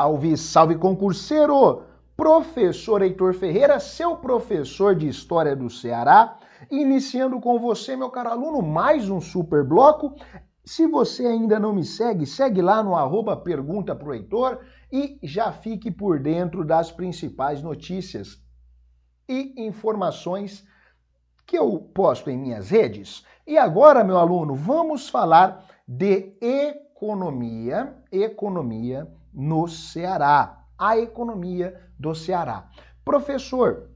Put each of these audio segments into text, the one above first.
Salve, salve concurseiro! Professor Heitor Ferreira, seu professor de História do Ceará, iniciando com você, meu caro aluno, mais um super bloco. Se você ainda não me segue, segue lá no arroba Pergunta pro Heitor e já fique por dentro das principais notícias e informações que eu posto em minhas redes. E agora, meu aluno, vamos falar de economia, economia no Ceará. A economia do Ceará. Professor,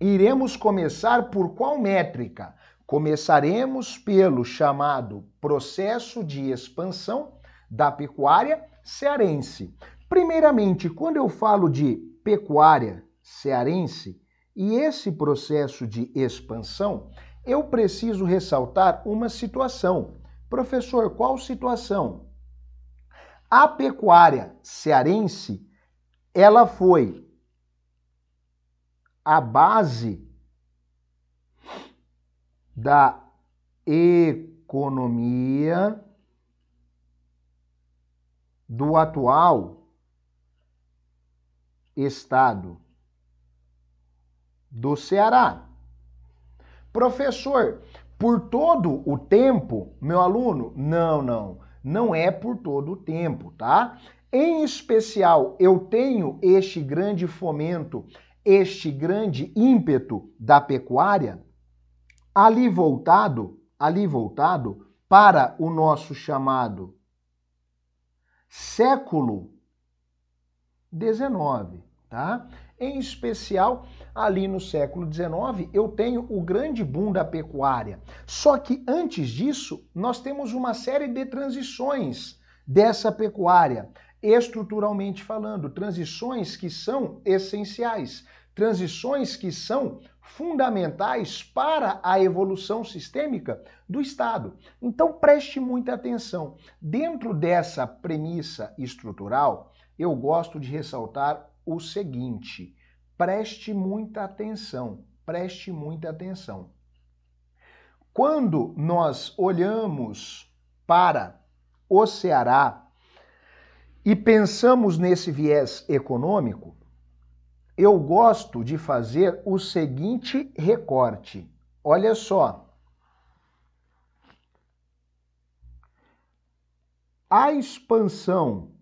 iremos começar por qual métrica? Começaremos pelo chamado processo de expansão da pecuária cearense. Primeiramente, quando eu falo de pecuária cearense e esse processo de expansão, eu preciso ressaltar uma situação. Professor, qual situação? A pecuária cearense, ela foi a base da economia do atual estado do Ceará. Professor, por todo o tempo, meu aluno? Não, não. Não é por todo o tempo, tá? Em especial, eu tenho este grande fomento, este grande ímpeto da pecuária ali voltado, ali voltado para o nosso chamado século XIX, tá? Em especial, ali no século XIX, eu tenho o grande boom da pecuária. Só que antes disso, nós temos uma série de transições dessa pecuária, estruturalmente falando, transições que são essenciais, transições que são fundamentais para a evolução sistêmica do Estado. Então preste muita atenção. Dentro dessa premissa estrutural, eu gosto de ressaltar o seguinte: preste muita atenção, preste muita atenção. Quando nós olhamos para o Ceará e pensamos nesse viés econômico, eu gosto de fazer o seguinte recorte. Olha só. A expansão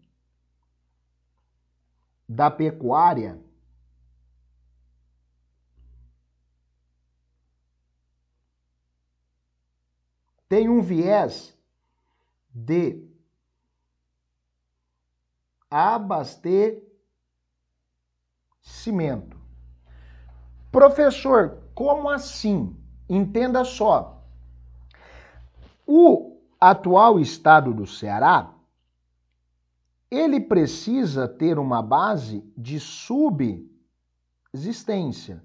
da pecuária tem um viés de abastecimento. Professor, como assim? Entenda só. O atual estado do Ceará ele precisa ter uma base de subsistência.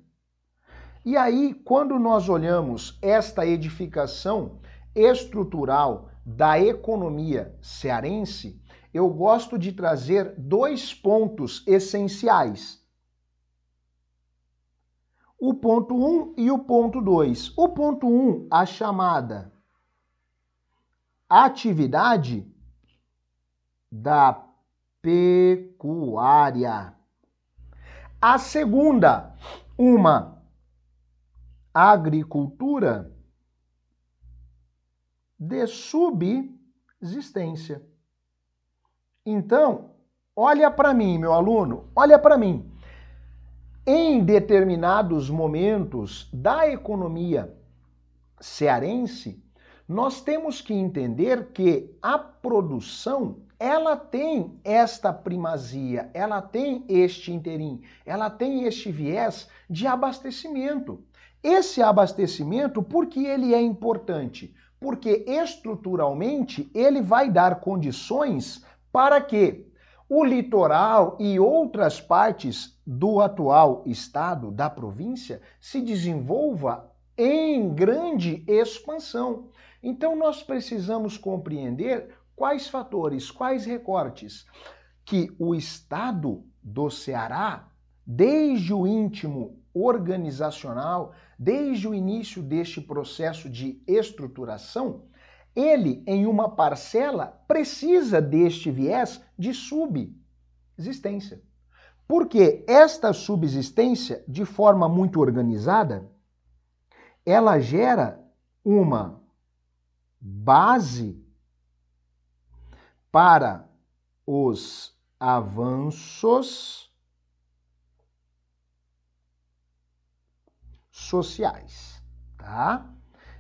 E aí, quando nós olhamos esta edificação estrutural da economia cearense, eu gosto de trazer dois pontos essenciais. O ponto 1 um e o ponto 2. O ponto 1, um, a chamada atividade da pecuária. A segunda, uma agricultura de subsistência. Então, olha para mim, meu aluno, olha para mim. Em determinados momentos da economia cearense, nós temos que entender que a produção ela tem esta primazia, ela tem este interim, ela tem este viés de abastecimento. Esse abastecimento, por que ele é importante? Porque estruturalmente ele vai dar condições para que o litoral e outras partes do atual estado, da província, se desenvolva em grande expansão. Então nós precisamos compreender Quais fatores, quais recortes que o Estado do Ceará, desde o íntimo organizacional, desde o início deste processo de estruturação, ele, em uma parcela, precisa deste viés de subsistência. Porque esta subsistência, de forma muito organizada, ela gera uma base para os avanços sociais, tá?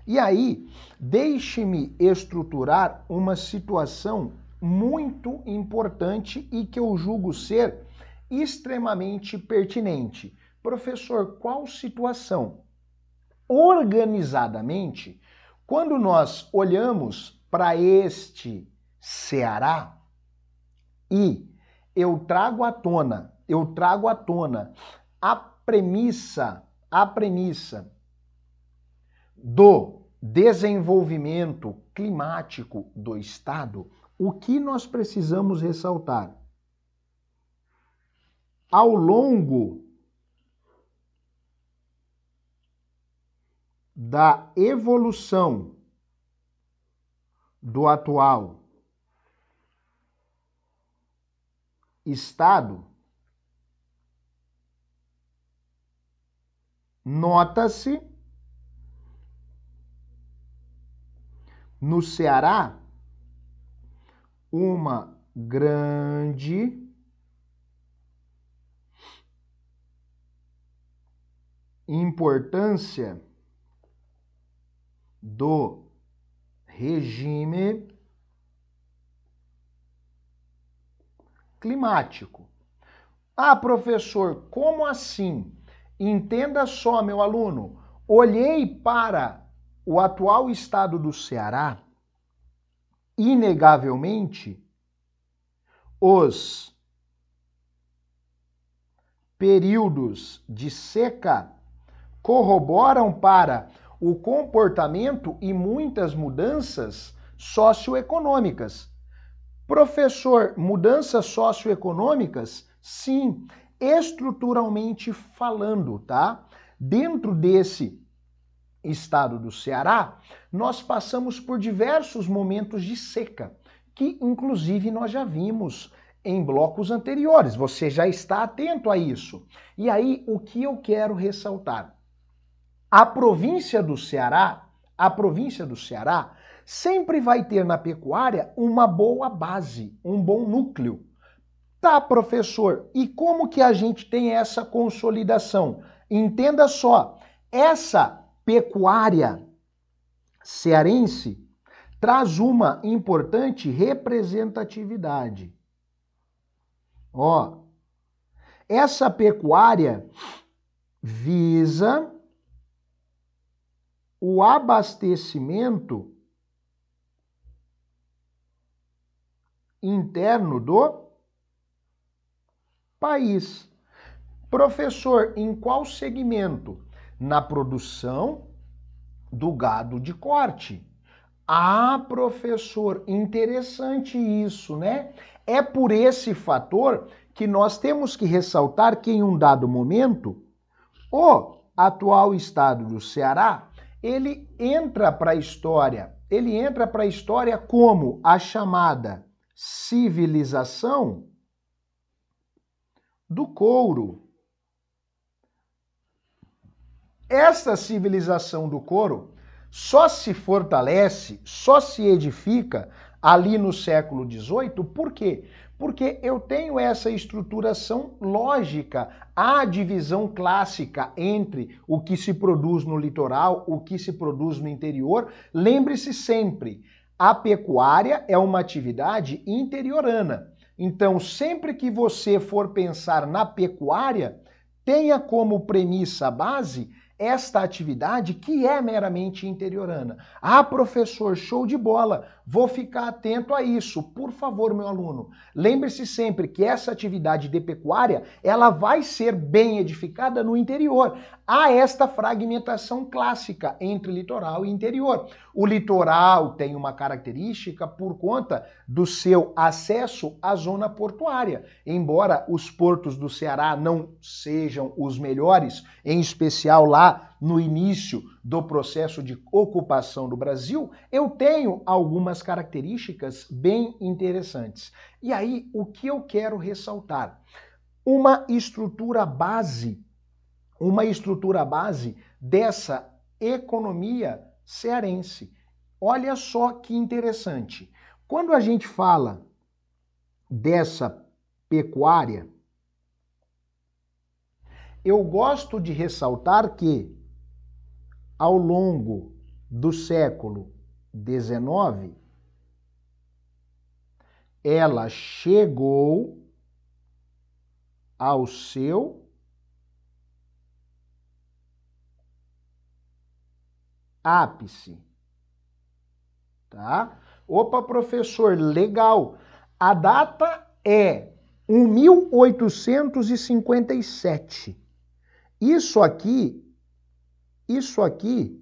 E aí, deixe-me estruturar uma situação muito importante e que eu julgo ser extremamente pertinente. Professor, qual situação? Organizadamente, quando nós olhamos para este Ceará e eu trago à tona, eu trago à tona a premissa, a premissa do desenvolvimento climático do Estado, o que nós precisamos ressaltar? Ao longo da evolução do atual Estado, nota-se no Ceará uma grande importância do regime climático. Ah, professor, como assim? Entenda só, meu aluno. Olhei para o atual estado do Ceará, inegavelmente, os períodos de seca corroboram para o comportamento e muitas mudanças socioeconômicas. Professor, mudanças socioeconômicas? Sim, estruturalmente falando, tá? Dentro desse estado do Ceará, nós passamos por diversos momentos de seca, que inclusive nós já vimos em blocos anteriores. Você já está atento a isso. E aí, o que eu quero ressaltar? A província do Ceará, a província do Ceará sempre vai ter na pecuária uma boa base, um bom núcleo. Tá, professor, e como que a gente tem essa consolidação? Entenda só, essa pecuária cearense traz uma importante representatividade. Ó, essa pecuária visa o abastecimento interno do país. Professor, em qual segmento? na produção do gado de corte. Ah, professor, interessante isso, né? É por esse fator que nós temos que ressaltar que em um dado momento o atual estado do Ceará, ele entra para a história. Ele entra para a história como a chamada civilização do couro. Essa civilização do couro só se fortalece, só se edifica ali no século XVIII, por quê? Porque eu tenho essa estruturação lógica, a divisão clássica entre o que se produz no litoral, o que se produz no interior. Lembre-se sempre, a pecuária é uma atividade interiorana. Então, sempre que você for pensar na pecuária, tenha como premissa base esta atividade que é meramente interiorana. Ah, professor, show de bola, vou ficar atento a isso. Por favor, meu aluno, lembre-se sempre que essa atividade de pecuária, ela vai ser bem edificada no interior. Há esta fragmentação clássica entre litoral e interior. O litoral tem uma característica por conta do seu acesso à zona portuária. Embora os portos do Ceará não sejam os melhores, em especial lá no início do processo de ocupação do Brasil, eu tenho algumas características bem interessantes. E aí, o que eu quero ressaltar? Uma estrutura base, uma estrutura base dessa economia cearense. Olha só que interessante. Quando a gente fala dessa pecuária, eu gosto de ressaltar que, ao longo do século XIX, ela chegou ao seu ápice. Tá? Opa, professor, legal. A data é 1857. Isso aqui, isso aqui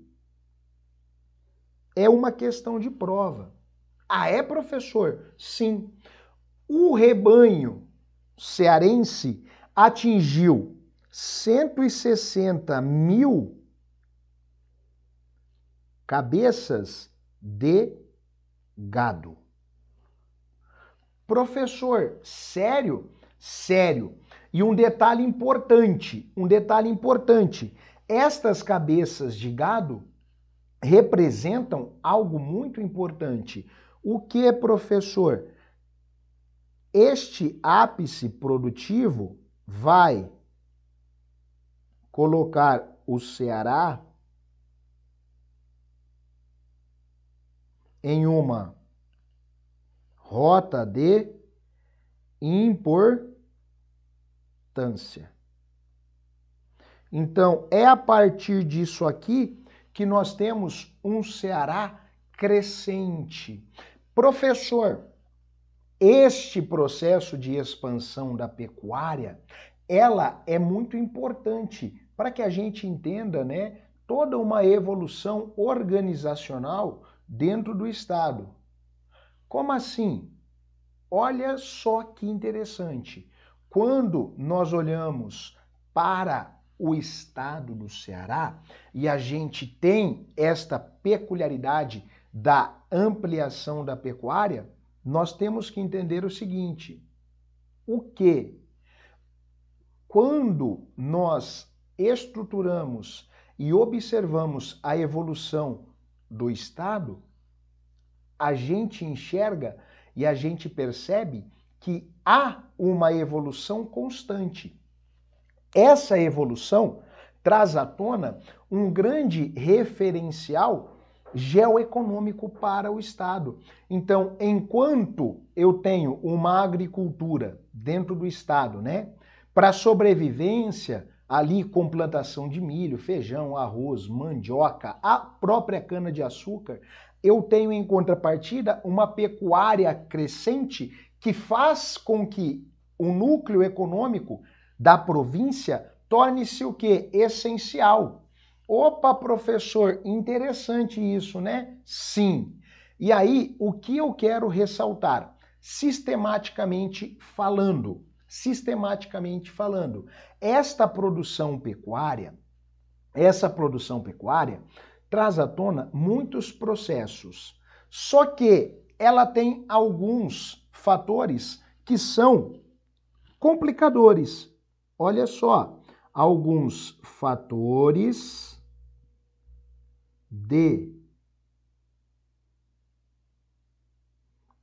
é uma questão de prova. Ah, é, professor? Sim. O rebanho cearense atingiu 160 mil cabeças de gado. Professor, sério? Sério. E um detalhe importante, um detalhe importante. Estas cabeças de gado representam algo muito importante. O que, professor? Este ápice produtivo vai colocar o Ceará em uma rota de importância. Então, é a partir disso aqui que nós temos um Ceará crescente. Professor, este processo de expansão da pecuária, ela é muito importante para que a gente entenda, né, toda uma evolução organizacional dentro do estado. Como assim? Olha só que interessante. Quando nós olhamos para o estado do Ceará e a gente tem esta peculiaridade da ampliação da pecuária, nós temos que entender o seguinte: o que quando nós estruturamos e observamos a evolução do estado, a gente enxerga e a gente percebe que há uma evolução constante. Essa evolução traz à tona um grande referencial geoeconômico para o Estado. Então, enquanto eu tenho uma agricultura dentro do Estado, né, para sobrevivência, ali com plantação de milho, feijão, arroz, mandioca, a própria cana-de-açúcar, eu tenho em contrapartida uma pecuária crescente que faz com que o núcleo econômico da província torne-se o que? Essencial. Opa, professor, interessante isso, né? Sim. E aí, o que eu quero ressaltar? Sistematicamente falando, sistematicamente falando, esta produção pecuária, essa produção pecuária, traz à tona muitos processos. Só que ela tem alguns fatores que são complicadores. Olha só, alguns fatores de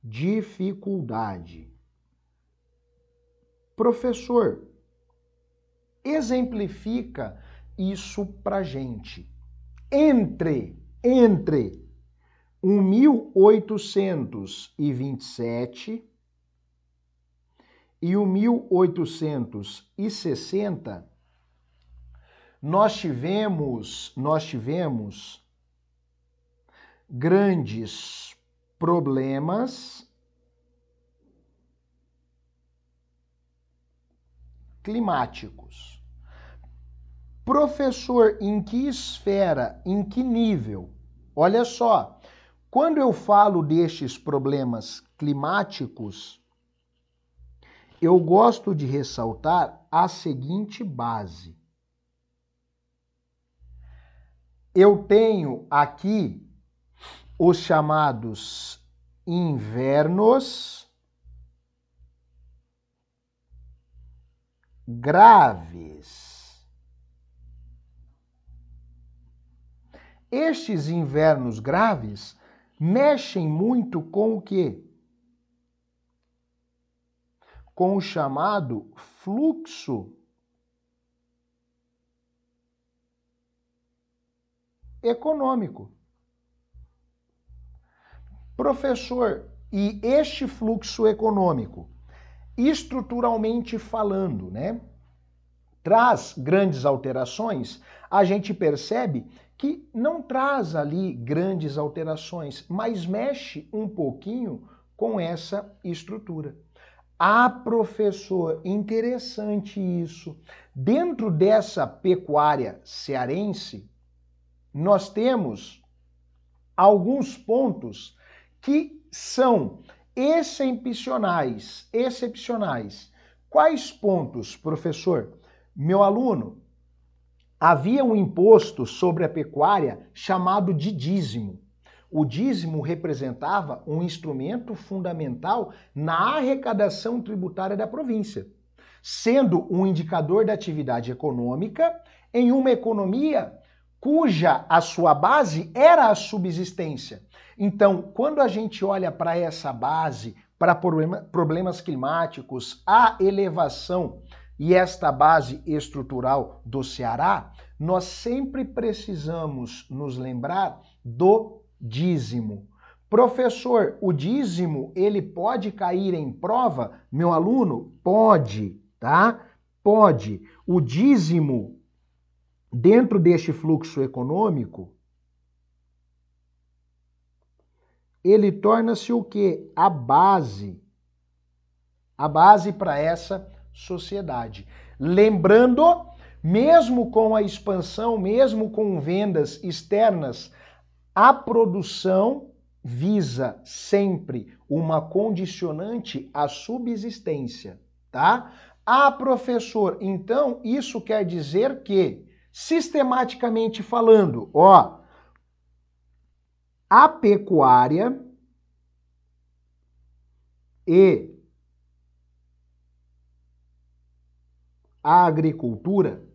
dificuldade. Professor, exemplifica isso para gente entre, entre 1827 e o 1860, nós tivemos, nós tivemos grandes problemas climáticos. Professor, em que esfera, em que nível? Olha só, quando eu falo destes problemas climáticos, eu gosto de ressaltar a seguinte base. eu tenho aqui os chamados invernos graves. Estes invernos graves mexem muito com o quê? Com o chamado fluxo econômico. Professor, e este fluxo econômico, estruturalmente falando, né, traz grandes alterações, a gente percebe que não traz ali grandes alterações, mas mexe um pouquinho com essa estrutura. Ah, professor, interessante isso. Dentro dessa pecuária cearense, nós temos alguns pontos que são excepcionais, excepcionais. Quais pontos, professor? Meu aluno, havia um imposto sobre a pecuária chamado de dízimo. O dízimo representava um instrumento fundamental na arrecadação tributária da província, sendo um indicador da atividade econômica em uma economia cuja a sua base era a subsistência. Então, quando a gente olha para essa base, para problema, problemas climáticos, a elevação e esta base estrutural do Ceará, nós sempre precisamos nos lembrar do dízimo. Professor, o dízimo, ele pode cair em prova? Meu aluno, pode, tá? Pode. O dízimo dentro deste fluxo econômico, ele torna-se o que? A base. A base para essa sociedade. Lembrando, mesmo com a expansão, mesmo com vendas externas, a produção visa sempre uma condicionante à subsistência, tá? Ah, professor, então isso quer dizer que sistematicamente falando, ó, a pecuária e a agricultura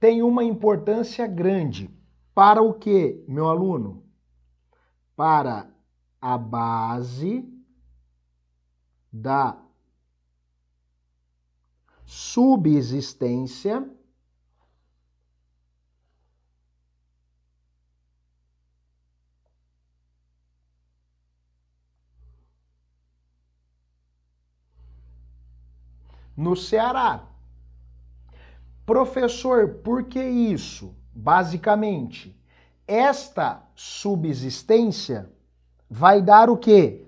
tem uma importância grande para o que, meu aluno? Para a base da subsistência no Ceará. Professor, por que isso? Basicamente, esta subsistência vai dar o quê?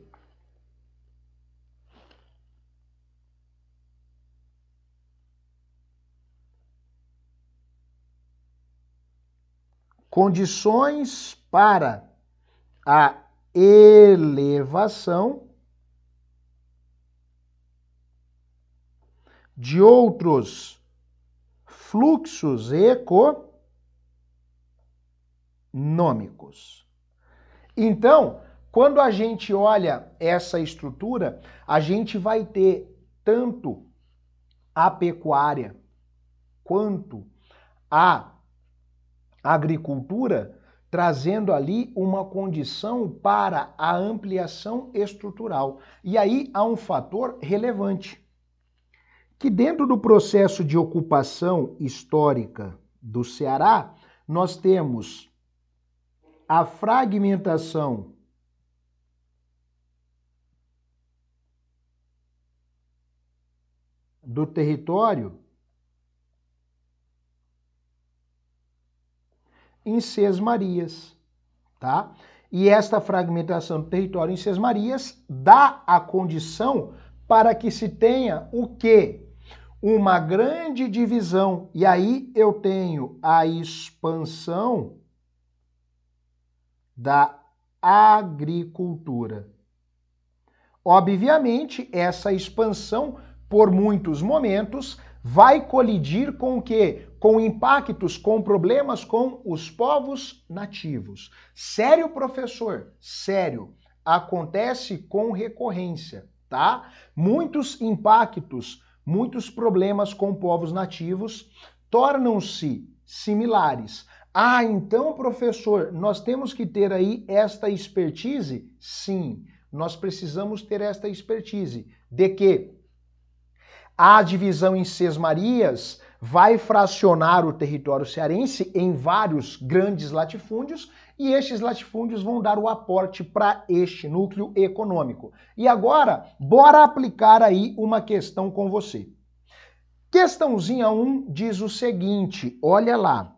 Condições para a elevação de outros fluxos econômicos. Então, quando a gente olha essa estrutura, a gente vai ter tanto a pecuária quanto a agricultura trazendo ali uma condição para a ampliação estrutural. E aí há um fator relevante que dentro do processo de ocupação histórica do Ceará, nós temos a fragmentação do território em Marias, tá? E esta fragmentação do território em Marias dá a condição para que se tenha o quê? uma grande divisão. E aí eu tenho a expansão da agricultura. Obviamente, essa expansão, por muitos momentos, vai colidir com o quê? Com impactos, com problemas com os povos nativos. Sério, professor? Sério. Acontece com recorrência, tá? Muitos impactos, muitos problemas com povos nativos tornam-se similares. Ah, então, professor, nós temos que ter aí esta expertise? Sim, nós precisamos ter esta expertise. De que a divisão em Sesmarias vai fracionar o território cearense em vários grandes latifúndios e estes latifúndios vão dar o aporte para este núcleo econômico. E agora, bora aplicar aí uma questão com você. Questãozinha 1 diz o seguinte, olha lá.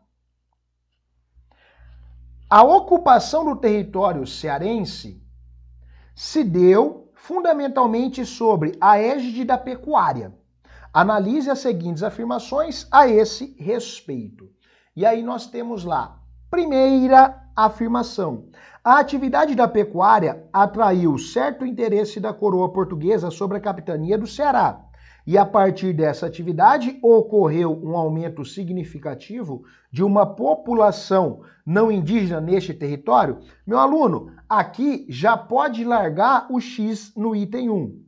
A ocupação do território cearense se deu fundamentalmente sobre a égide da pecuária. Analise as seguintes afirmações a esse respeito. E aí nós temos lá, primeira afirmação. A atividade da pecuária atraiu certo interesse da coroa portuguesa sobre a capitania do Ceará. E a partir dessa atividade ocorreu um aumento significativo de uma população não indígena neste território. Meu aluno, aqui já pode largar o X no item 1.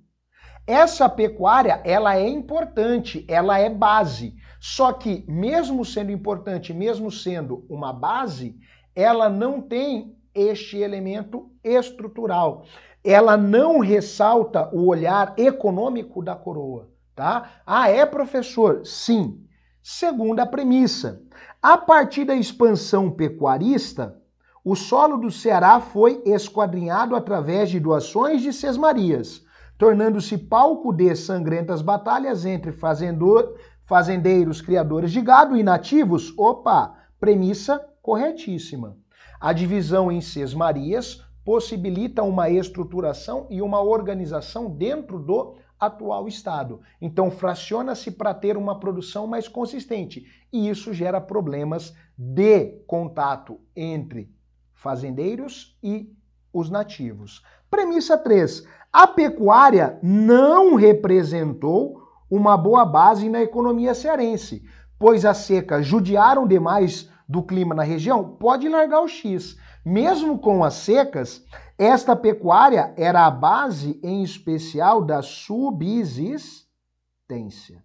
Essa pecuária, ela é importante, ela é base. Só que, mesmo sendo importante, mesmo sendo uma base, ela não tem este elemento estrutural. Ela não ressalta o olhar econômico da coroa, tá? Ah, é professor? Sim. Segunda premissa. A partir da expansão pecuarista, o solo do Ceará foi esquadrinhado através de doações de sesmarias tornando-se palco de sangrentas batalhas entre fazendor, fazendeiros criadores de gado e nativos. Opa, premissa corretíssima. A divisão em sesmarias possibilita uma estruturação e uma organização dentro do atual estado. Então fraciona-se para ter uma produção mais consistente e isso gera problemas de contato entre fazendeiros e os nativos. Premissa 3. A pecuária não representou uma boa base na economia cearense, pois as secas judiaram demais do clima na região. Pode largar o X. Mesmo com as secas, esta pecuária era a base, em especial, da subsistência.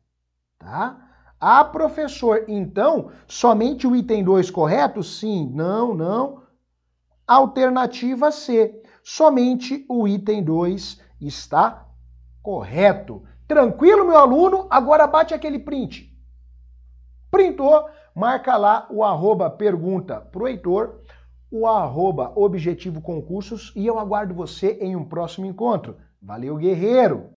Tá? Ah, professor, então, somente o item 2 correto? Sim, não, não. Alternativa C somente o item 2 está correto. Tranquilo, meu aluno? Agora bate aquele print. Printou, marca lá o arroba pergunta pro Heitor, o arroba objetivo concursos e eu aguardo você em um próximo encontro. Valeu, guerreiro!